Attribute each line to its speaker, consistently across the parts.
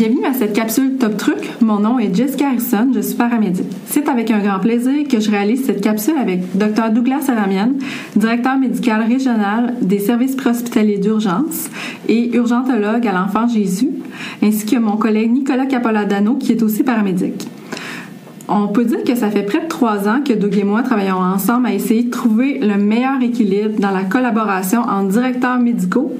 Speaker 1: Bienvenue à cette capsule Top Truc. Mon nom est Jessica Harrison, je suis paramédic. C'est avec un grand plaisir que je réalise cette capsule avec Dr Douglas Aramian, directeur médical régional des services préhospitaliers d'urgence et urgentologue à l'Enfant Jésus, ainsi que mon collègue Nicolas Capoladano qui est aussi paramédic. On peut dire que ça fait près de trois ans que Doug et moi travaillons ensemble à essayer de trouver le meilleur équilibre dans la collaboration entre directeurs médicaux,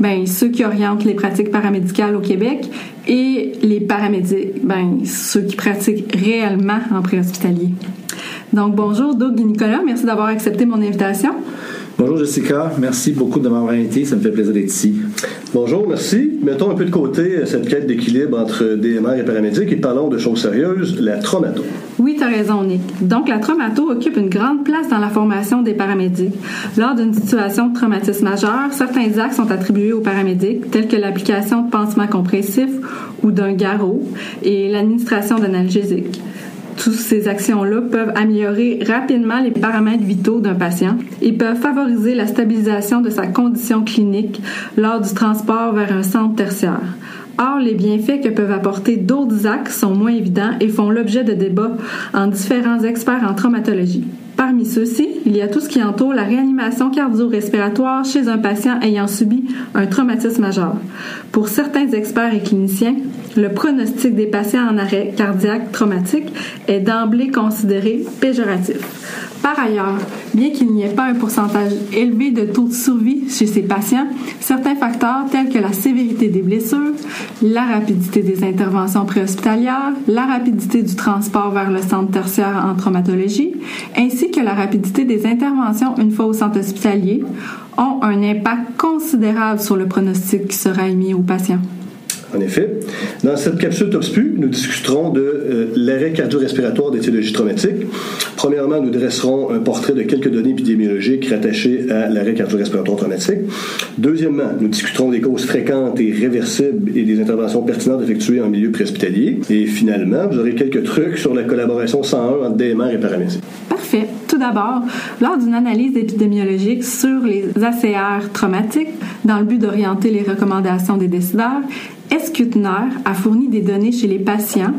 Speaker 1: ben, ceux qui orientent les pratiques paramédicales au Québec, et les paramédics, ben, ceux qui pratiquent réellement en préhospitalier. Donc, bonjour Doug et Nicolas, merci d'avoir accepté mon invitation.
Speaker 2: Bonjour Jessica, merci beaucoup de m'avoir invité, ça me fait plaisir d'être ici.
Speaker 3: Bonjour, merci. Mettons un peu de côté cette quête d'équilibre entre DMR et paramédic et parlons de choses sérieuses, la traumato.
Speaker 1: Oui, tu as raison, Nick. Donc, la traumato occupe une grande place dans la formation des paramédics. Lors d'une situation de traumatisme majeur, certains actes sont attribués aux paramédics, tels que l'application de pansements compressifs ou d'un garrot et l'administration d'analgésiques toutes ces actions-là peuvent améliorer rapidement les paramètres vitaux d'un patient et peuvent favoriser la stabilisation de sa condition clinique lors du transport vers un centre tertiaire. Or, les bienfaits que peuvent apporter d'autres actes sont moins évidents et font l'objet de débats en différents experts en traumatologie. Parmi ceux-ci, il y a tout ce qui entoure la réanimation cardio-respiratoire chez un patient ayant subi un traumatisme majeur. Pour certains experts et cliniciens, le pronostic des patients en arrêt cardiaque traumatique est d'emblée considéré péjoratif. Par ailleurs, bien qu'il n'y ait pas un pourcentage élevé de taux de survie chez ces patients, certains facteurs tels que la sévérité des blessures, la rapidité des interventions préhospitalières, la rapidité du transport vers le centre tertiaire en traumatologie, ainsi que la rapidité des interventions une fois au centre hospitalier, ont un impact considérable sur le pronostic qui sera émis aux patients.
Speaker 3: En effet, dans cette capsule TopSPU, nous discuterons de euh, l'arrêt cardio-respiratoire d'étiologie traumatique. Premièrement, nous dresserons un portrait de quelques données épidémiologiques rattachées à l'arrêt cardio-respiratoire traumatique. Deuxièmement, nous discuterons des causes fréquentes et réversibles et des interventions pertinentes effectuées en milieu préhospitalier. Et finalement, vous aurez quelques trucs sur la collaboration 101 entre DMR et paramédic.
Speaker 1: Parfait. Tout d'abord, lors d'une analyse épidémiologique sur les ACR traumatiques, dans le but d'orienter les recommandations des décideurs, Escutner a fourni des données chez les patients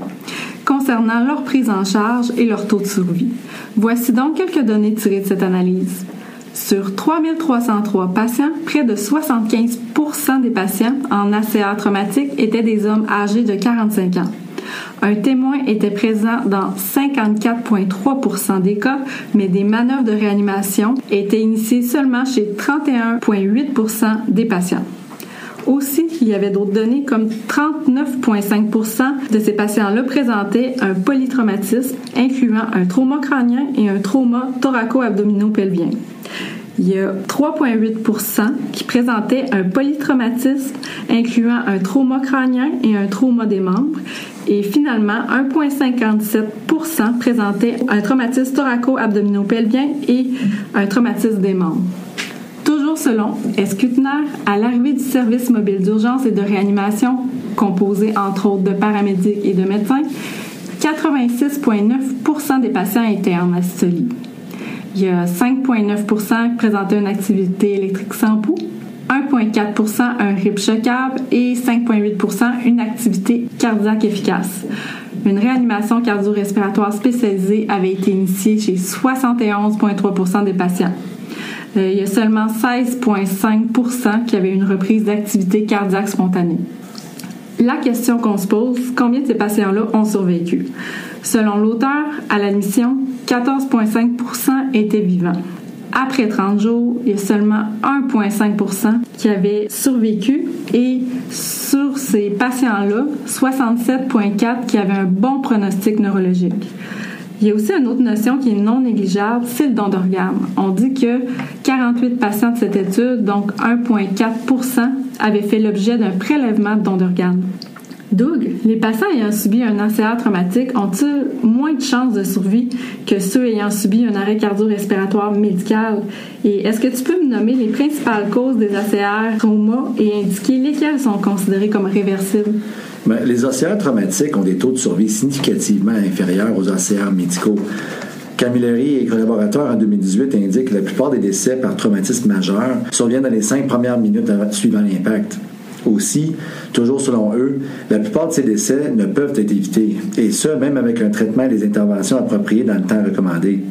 Speaker 1: concernant leur prise en charge et leur taux de survie. Voici donc quelques données tirées de cette analyse. Sur 3303 patients, près de 75% des patients en ACA traumatique étaient des hommes âgés de 45 ans. Un témoin était présent dans 54,3% des cas, mais des manœuvres de réanimation étaient initiées seulement chez 31,8% des patients. Aussi, il y avait d'autres données comme 39,5% de ces patients-là présentaient un polytraumatisme incluant un trauma crânien et un trauma thoraco-abdominopelvien. Il y a 3,8% qui présentaient un polytraumatisme incluant un trauma crânien et un trauma des membres. Et finalement, 1,57% présentaient un traumatisme thoraco-abdominopelvien et un traumatisme des membres selon Escutner, à l'arrivée du service mobile d'urgence et de réanimation, composé entre autres de paramédics et de médecins, 86,9% des patients étaient en asystolie. Il y a 5,9 qui présentaient une activité électrique sans pouls, 1,4% un RIP chocable et 5,8% une activité cardiaque efficace. Une réanimation cardio-respiratoire spécialisée avait été initiée chez 71,3% des patients. Euh, il y a seulement 16,5 qui avaient une reprise d'activité cardiaque spontanée. La question qu'on se pose, combien de ces patients-là ont survécu? Selon l'auteur, à l'admission, 14,5 étaient vivants. Après 30 jours, il y a seulement 1,5% qui avaient survécu et sur ces patients-là, 67,4% qui avaient un bon pronostic neurologique. Il y a aussi une autre notion qui est non négligeable, c'est le don d'organes. On dit que 48 patients de cette étude, donc 1,4% avaient fait l'objet d'un prélèvement de don d'organes. Doug, les patients ayant subi un ACR traumatique ont-ils moins de chances de survie que ceux ayant subi un arrêt cardio-respiratoire médical? Et est-ce que tu peux me nommer les principales causes des ACR trauma et indiquer lesquelles sont considérées comme réversibles?
Speaker 2: Ben, les ACR traumatiques ont des taux de survie significativement inférieurs aux ACR médicaux. Camilleri et collaborateurs en 2018 indiquent que la plupart des décès par traumatisme majeur surviennent dans les cinq premières minutes suivant l'impact. Aussi, toujours selon eux, la plupart de ces décès ne peuvent être évités, et ce, même avec un traitement et des interventions appropriées dans le temps recommandé.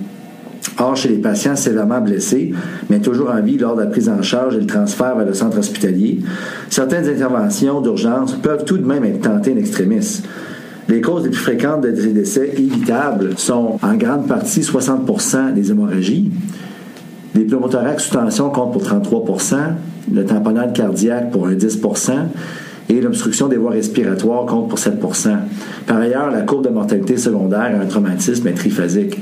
Speaker 2: Or, chez les patients sévèrement blessés, mais toujours en vie lors de la prise en charge et le transfert vers le centre hospitalier, certaines interventions d'urgence peuvent tout de même être tentées en extrémis. Les causes les plus fréquentes de ces décès évitables sont en grande partie 60% des hémorragies, les pneumothorax sous tension comptent pour 33 le tamponnade cardiaque pour un 10% et l'obstruction des voies respiratoires compte pour 7% Par ailleurs, la courbe de mortalité secondaire à un traumatisme est triphasique.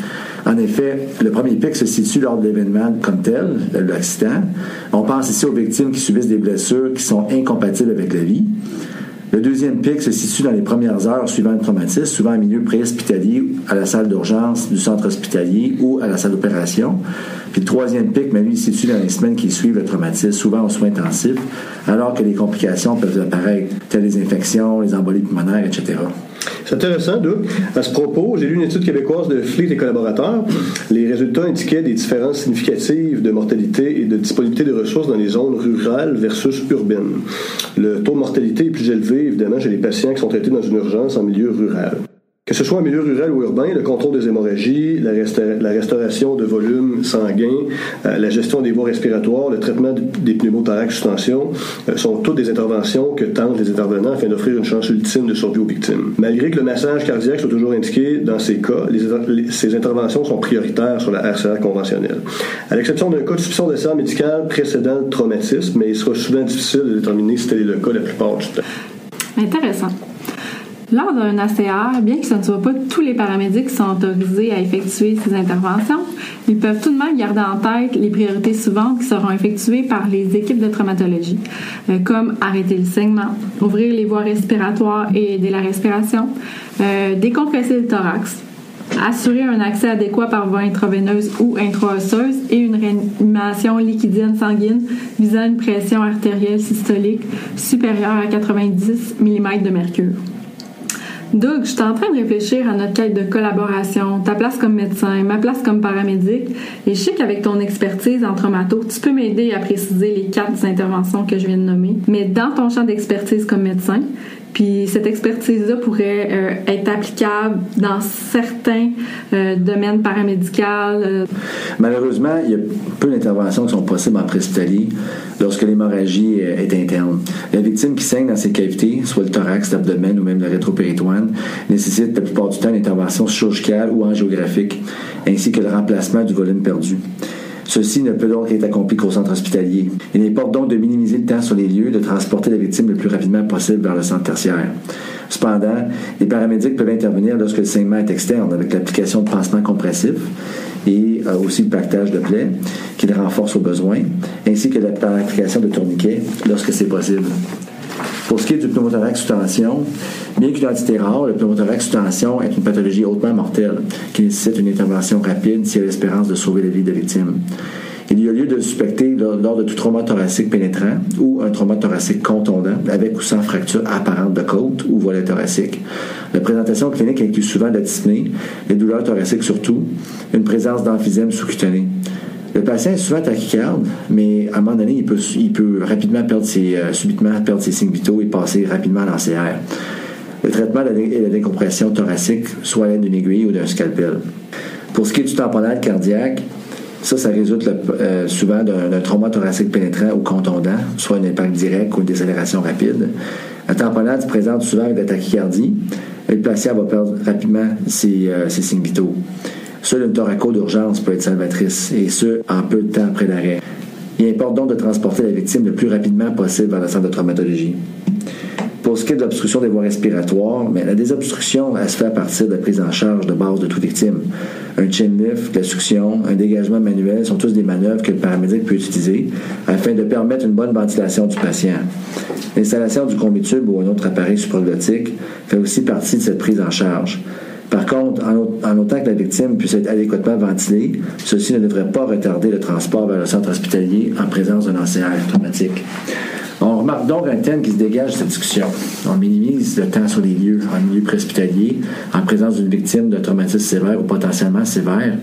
Speaker 2: En effet, le premier pic se situe lors de l'événement comme tel, l'accident. On pense ici aux victimes qui subissent des blessures qui sont incompatibles avec la vie. Le deuxième pic se situe dans les premières heures suivant le traumatisme, souvent en milieu préhospitalier, à la salle d'urgence du centre hospitalier ou à la salle d'opération. Puis le troisième pic, mais lui, se situe dans les semaines qui suivent le traumatisme, souvent aux soins intensifs, alors que les complications peuvent apparaître, telles les infections, les embolies pulmonaires, etc.
Speaker 3: C'est intéressant, Doug. À ce propos, j'ai lu une étude québécoise de Fleet et collaborateurs. Les résultats indiquaient des différences significatives de mortalité et de disponibilité de ressources dans les zones rurales versus urbaines. Le taux de mortalité est plus élevé, évidemment, chez les patients qui sont traités dans une urgence en milieu rural. Que ce soit en milieu rural ou urbain, le contrôle des hémorragies, la, restauration de volume sanguin, euh, la gestion des voies respiratoires, le traitement des pneumothorax sous tension euh, sont toutes des interventions que tentent les intervenants afin d'offrir une chance ultime de survie aux victimes. Malgré que le massage cardiaque soit toujours indiqué dans ces cas, ces interventions sont prioritaires sur la RCA conventionnelle. À l'exception d'un cas de soupçon de médical précédent le traumatisme, mais il sera souvent difficile de déterminer si tel est le cas la plupart du temps.
Speaker 1: Intéressant. Lors d'un ACR, bien que ce ne soit pas tous les paramédics qui sont autorisés à effectuer ces interventions, ils peuvent tout de même garder en tête les priorités suivantes qui seront effectuées par les équipes de traumatologie, euh, comme arrêter le saignement, ouvrir les voies respiratoires et aider la respiration, euh, décompresser le thorax, assurer un accès adéquat par voie intraveineuse ou intraosseuse et une réanimation liquidienne sanguine visant une pression artérielle systolique supérieure à 90 mm de mercure. Doug, je suis en train de réfléchir à notre quête de collaboration, ta place comme médecin, ma place comme paramédic. Et je sais qu'avec ton expertise en traumato, tu peux m'aider à préciser les quatre interventions que je viens de nommer. Mais dans ton champ d'expertise comme médecin, puis cette expertise-là pourrait euh, être applicable dans certains euh, domaines paramédicaux. Euh.
Speaker 2: Malheureusement, il y a peu d'interventions qui sont possibles en préhospitalier lorsque l'hémorragie est interne. La victime qui saigne dans ses cavités, soit le thorax, l'abdomen ou même le rétropéritoine, nécessite la plupart du temps une intervention chirurgicale ou angiographique, ainsi que le remplacement du volume perdu. Ceci ne peut donc être accompli qu'au centre hospitalier. Il importe donc de minimiser le temps sur les lieux, de transporter la victime le plus rapidement possible vers le centre tertiaire. Cependant, les paramédics peuvent intervenir lorsque le saignement est externe, avec l'application de pansements compressifs et euh, aussi le pactage de plaies, qui les renforce au besoin, ainsi que l'application de tourniquets lorsque c'est possible. Pour ce qui est du pneumothorax sous tension, bien qu'une entité rare, le pneumothorax sous tension est une pathologie hautement mortelle qui nécessite une intervention rapide si y a l'espérance de sauver la vie de victime. Il y a lieu de suspecter lors de tout trauma thoracique pénétrant ou un trauma thoracique contondant avec ou sans fracture apparente de côte ou volet thoracique. La présentation clinique inclut souvent la dyspnée, les douleurs thoraciques surtout, une présence d'emphysème sous-cutané. Le patient est souvent tachycarde, mais à un moment donné, il peut, rapidement perdre ses, euh, subitement perdre ses signes vitaux et passer rapidement à l'ACR. Le traitement est la décompression thoracique, soit à l'aide d'une aiguille ou d'un scalpel. Pour ce qui est du tamponnage cardiaque, ça, ça résulte euh, souvent d'un trauma thoracique pénétrant ou contondant, soit un impact direct ou une décélération rapide. La tamponnade présente souvent avec la tachycardie et le patient va perdre rapidement ses, euh, ses signes vitaux. Seule une thoraco d'urgence peut être salvatrice, et ce, en peu de temps après l'arrêt. Il importe donc de transporter la victime le plus rapidement possible vers le centre de traumatologie. Pour ce qui est de l'obstruction des voies respiratoires, la désobstruction, se fait à partir de la prise en charge de base de toute victime. Un chin lift, la succion, un dégagement manuel sont tous des manœuvres que le paramédic peut utiliser afin de permettre une bonne ventilation du patient. L'installation du combitube ou un autre appareil supraglottique fait aussi partie de cette prise en charge. Par contre, en, autant que la victime puisse être adéquatement ventilée, ceci ne devrait pas retarder le transport vers le centre hospitalier en présence d'un ACR traumatique. On remarque donc un thème qui se dégage de cette discussion. On minimise le temps sur les lieux, en milieu préhospitalier, en présence d'une victime de traumatisme sévère ou potentiellement sévère.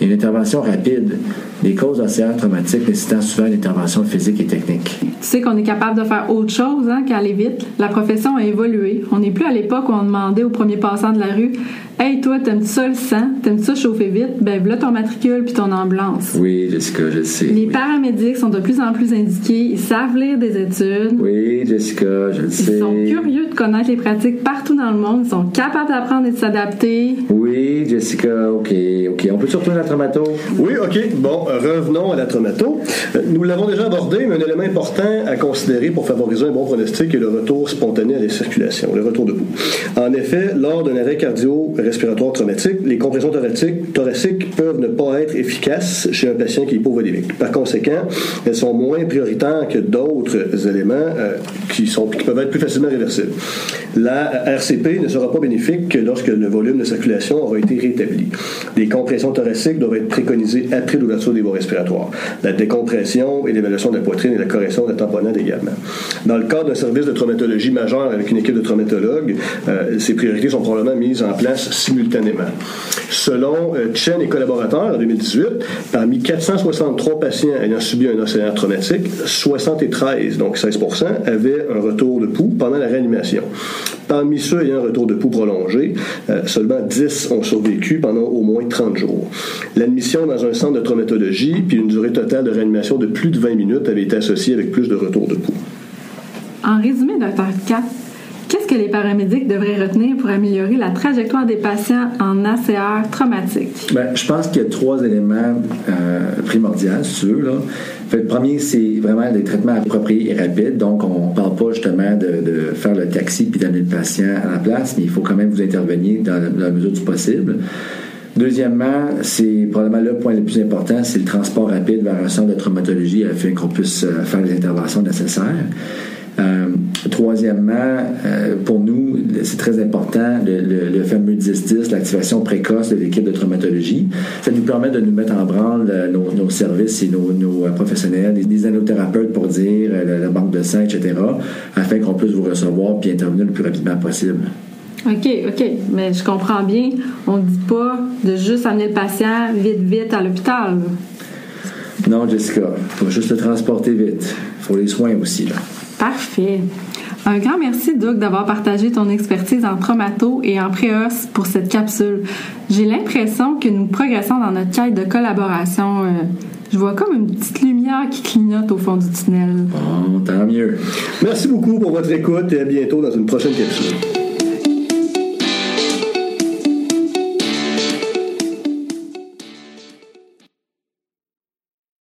Speaker 2: Une intervention rapide, les causes d'ACR traumatiques nécessitant souvent une intervention physique et technique.
Speaker 1: Tu sais qu'on est capable de faire autre chose hein, qu'aller vite. La profession a évolué. On n'est plus à l'époque où on demandait au premier passant de la rue Hey, toi, t'aimes-tu ça le sang? T'aimes-tu ça chauffer vite? Ben, voilà ton matricule puis ton ambulance.
Speaker 2: Oui, Jessica, je sais.
Speaker 1: Les
Speaker 2: oui.
Speaker 1: paramédics sont de plus en plus indiqués. Ils savent lire des études.
Speaker 2: Oui, Jessica, je le sais.
Speaker 1: Ils sont curieux de connaître les pratiques partout dans le monde. Ils sont capables d'apprendre et de s'adapter.
Speaker 2: Oui, Jessica, OK, OK. On peut surtout la traumato?
Speaker 3: Oui, OK. Bon, revenons à la traumato. Euh, Nous l'avons déjà abordé, mais un élément important à considérer pour favoriser un bon pronostic est le retour spontané à la circulation, le retour debout. En effet, lors d'un arrêt cardio-respiratoire traumatique, les compressions thoraciques, thoraciques peuvent ne pas être efficaces chez un patient qui est hypovolémique. Par conséquent, elles sont moins prioritaires que d'autres éléments euh, qui, sont, qui peuvent être plus facilement réversibles. La RCP ne sera pas bénéfique que lorsque le volume de circulation aura été rétabli. Les compressions thoraciques doivent être préconisées après l'ouverture des voies respiratoires. La décompression et l'évaluation de la poitrine et la correction de la tamponade également. Dans le cadre d'un service de traumatologie majeur avec une équipe de traumatologues, euh, ces priorités sont probablement mises en place simultanément. Selon euh, Chen et collaborateurs en 2018, parmi 463 patients ayant subi un OCR traumatique, 73, donc 16 avaient un retour de pouls pendant la réanimation. Parmi ceux ayant un retour de pouls prolongé, euh, seulement 10 ont survécu pendant au moins 30 jours. L'admission dans un centre de traumatologie puis une durée totale de réanimation de plus de 20 minutes avait été associée avec plus de retour de pouls.
Speaker 1: En résumé, Dr. Kat, qu'est-ce que les paramédics devraient retenir pour améliorer la trajectoire des patients en ACR traumatique?
Speaker 2: Ben, je pense qu'il y a trois éléments euh, primordiaux. Fait, le premier, c'est vraiment les traitements appropriés et rapides. Donc, on ne parle pas justement de, de, faire le taxi puis d'amener le patient à la place, mais il faut quand même vous intervenir dans la, dans la mesure du possible. Deuxièmement, c'est probablement le point le plus important, c'est le transport rapide vers un centre de traumatologie afin qu'on puisse euh, faire les interventions nécessaires. Euh, troisièmement, euh, pour nous, c'est très important le, le, le fameux 10-10, l'activation précoce de l'équipe de traumatologie. Ça nous permet de nous mettre en branle euh, nos, nos services et nos, nos professionnels, des anothérapeutes pour dire la, la, banque de sang, etc., afin qu'on puisse vous recevoir puis intervenir le plus rapidement possible.
Speaker 1: OK, OK. Mais je comprends bien. On ne dit pas de juste amener le patient vite, vite à l'hôpital.
Speaker 2: Non, Jessica. Faut juste le transporter vite. Il faut les soins aussi, là.
Speaker 1: Parfait. Un grand merci, Doug, d'avoir partagé ton expertise en traumato et en préos pour cette capsule. J'ai l'impression que nous progressons dans notre quête de collaboration. Euh, je vois comme une petite lumière qui clignote au fond du tunnel.
Speaker 2: Bon, tant mieux.
Speaker 3: Merci beaucoup pour votre écoute et à bientôt dans une prochaine capsule.